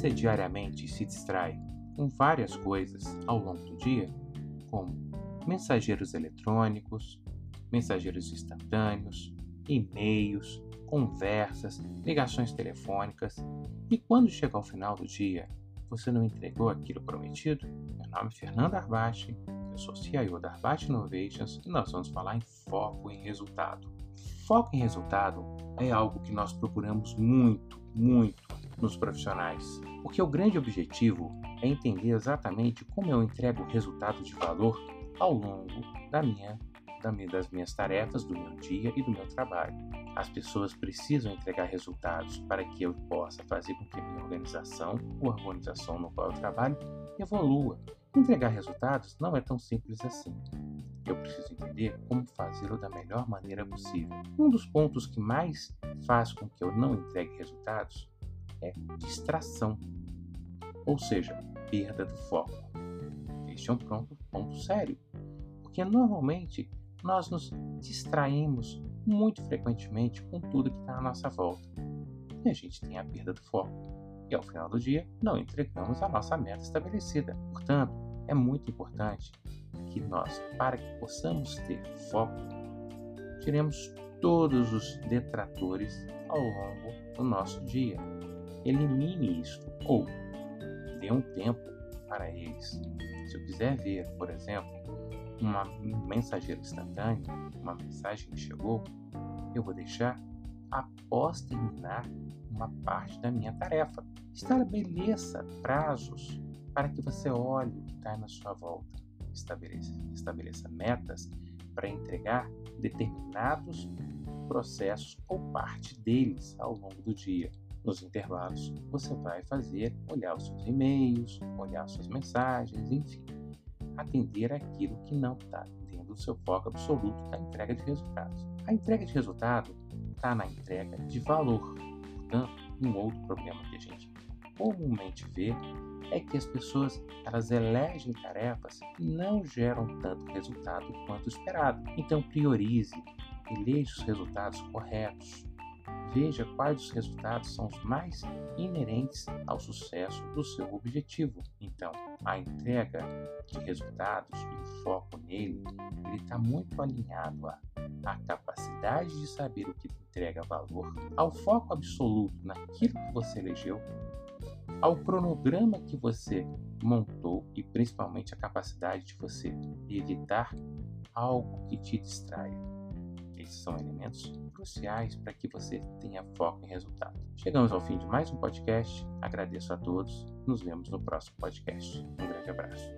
você diariamente se distrai com várias coisas ao longo do dia, como mensageiros eletrônicos, mensageiros instantâneos, e-mails, conversas, ligações telefônicas, e quando chega ao final do dia, você não entregou aquilo prometido? Meu nome é Fernando Arbache, eu sou CIO da Arbache Innovations e nós vamos falar em foco em resultado. Foco em resultado é algo que nós procuramos muito, muito nos profissionais, porque o grande objetivo é entender exatamente como eu entrego resultado de valor ao longo da minha das minhas tarefas, do meu dia e do meu trabalho. As pessoas precisam entregar resultados para que eu possa fazer com que minha organização, ou a organização no qual eu trabalho, evolua. Entregar resultados não é tão simples assim. Eu preciso entender como fazê-lo da melhor maneira possível. Um dos pontos que mais faz com que eu não entregue resultados é distração, ou seja, perda do foco. Este é um ponto, ponto sério, porque normalmente nós nos distraímos muito frequentemente com tudo que está à nossa volta. E a gente tem a perda do foco. E ao final do dia, não entregamos a nossa meta estabelecida. Portanto, é muito importante que nós, para que possamos ter foco, tiremos todos os detratores ao longo do nosso dia. Elimine isso ou dê um tempo para eles. Se eu quiser ver, por exemplo, uma mensageiro instantâneo, uma mensagem que chegou, eu vou deixar após terminar uma parte da minha tarefa. Estabeleça prazos para que você olhe o que está na sua volta. Estabeleça, estabeleça metas para entregar determinados processos ou parte deles ao longo do dia. Nos intervalos, você vai fazer olhar os seus e-mails, olhar suas mensagens, enfim atender aquilo que não está dentro do seu foco absoluto da entrega de resultados. A entrega de resultado está na entrega de valor. Portanto, um outro problema que a gente comumente vê é que as pessoas elas elegem tarefas que não geram tanto resultado quanto esperado. Então priorize, eleja os resultados corretos. Veja quais dos resultados são os mais inerentes ao sucesso do seu objetivo. Então, a entrega de resultados e o foco nele, ele está muito alinhado à, à capacidade de saber o que entrega valor, ao foco absoluto naquilo que você elegeu, ao cronograma que você montou e principalmente a capacidade de você evitar algo que te distraia. Esses são elementos cruciais para que você tenha foco em resultado. Chegamos ao fim de mais um podcast. Agradeço a todos. Nos vemos no próximo podcast. Um grande abraço.